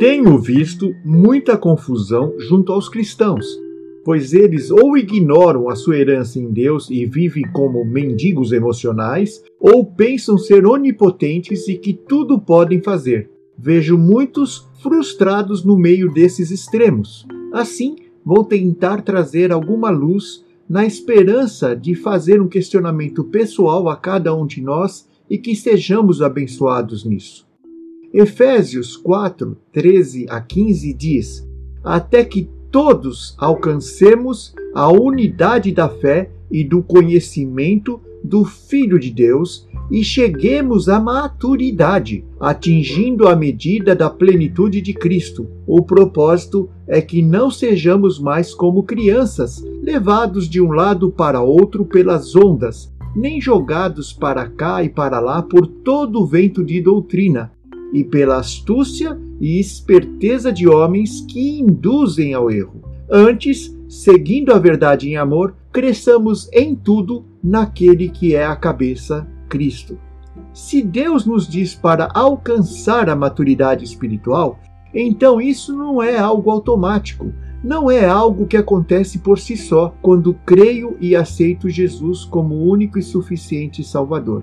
Tenho visto muita confusão junto aos cristãos, pois eles ou ignoram a sua herança em Deus e vivem como mendigos emocionais, ou pensam ser onipotentes e que tudo podem fazer. Vejo muitos frustrados no meio desses extremos. Assim, vou tentar trazer alguma luz na esperança de fazer um questionamento pessoal a cada um de nós e que sejamos abençoados nisso. Efésios 4, 13 a 15 diz: Até que todos alcancemos a unidade da fé e do conhecimento do Filho de Deus e cheguemos à maturidade, atingindo a medida da plenitude de Cristo. O propósito é que não sejamos mais como crianças, levados de um lado para outro pelas ondas, nem jogados para cá e para lá por todo o vento de doutrina, e pela astúcia e esperteza de homens que induzem ao erro. Antes, seguindo a verdade em amor, cresçamos em tudo naquele que é a cabeça, Cristo. Se Deus nos diz para alcançar a maturidade espiritual, então isso não é algo automático, não é algo que acontece por si só quando creio e aceito Jesus como único e suficiente Salvador.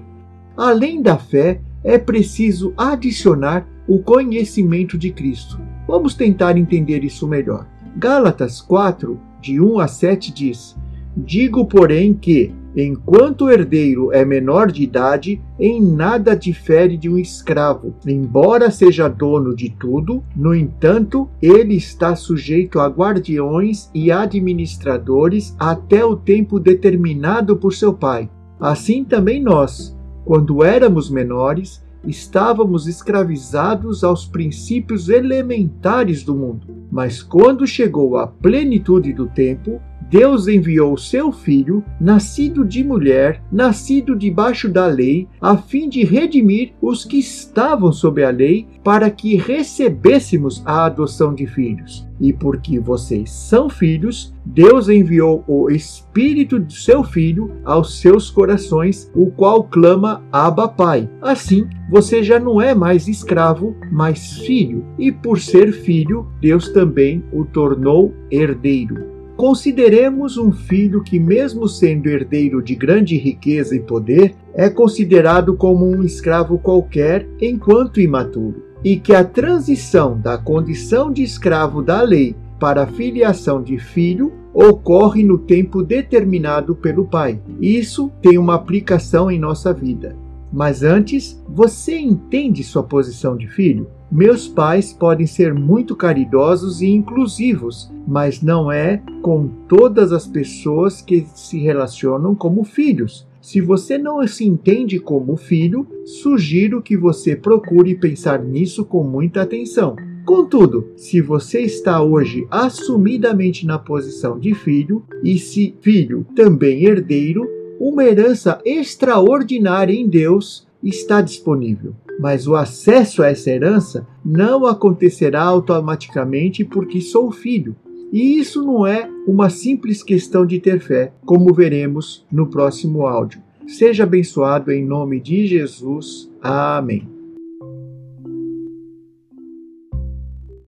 Além da fé, é preciso adicionar o conhecimento de Cristo. Vamos tentar entender isso melhor. Gálatas 4, de 1 a 7 diz: Digo, porém, que, enquanto o herdeiro é menor de idade, em nada difere de um escravo. Embora seja dono de tudo, no entanto, ele está sujeito a guardiões e administradores até o tempo determinado por seu pai. Assim também nós, quando éramos menores, estávamos escravizados aos princípios elementares do mundo. Mas quando chegou a plenitude do tempo, Deus enviou seu filho, nascido de mulher, nascido debaixo da lei, a fim de redimir os que estavam sob a lei, para que recebêssemos a adoção de filhos. E porque vocês são filhos, Deus enviou o Espírito do seu Filho aos seus corações, o qual clama Abba Pai. Assim, você já não é mais escravo, mas filho, e por ser filho, Deus também o tornou herdeiro. Consideremos um filho que, mesmo sendo herdeiro de grande riqueza e poder, é considerado como um escravo qualquer enquanto imaturo, e que a transição da condição de escravo da lei para a filiação de filho ocorre no tempo determinado pelo pai. Isso tem uma aplicação em nossa vida. Mas antes, você entende sua posição de filho? Meus pais podem ser muito caridosos e inclusivos, mas não é com todas as pessoas que se relacionam como filhos. Se você não se entende como filho, sugiro que você procure pensar nisso com muita atenção. Contudo, se você está hoje assumidamente na posição de filho, e se filho também herdeiro, uma herança extraordinária em Deus está disponível mas o acesso a essa herança não acontecerá automaticamente porque sou filho. E isso não é uma simples questão de ter fé, como veremos no próximo áudio. Seja abençoado em nome de Jesus. Amém.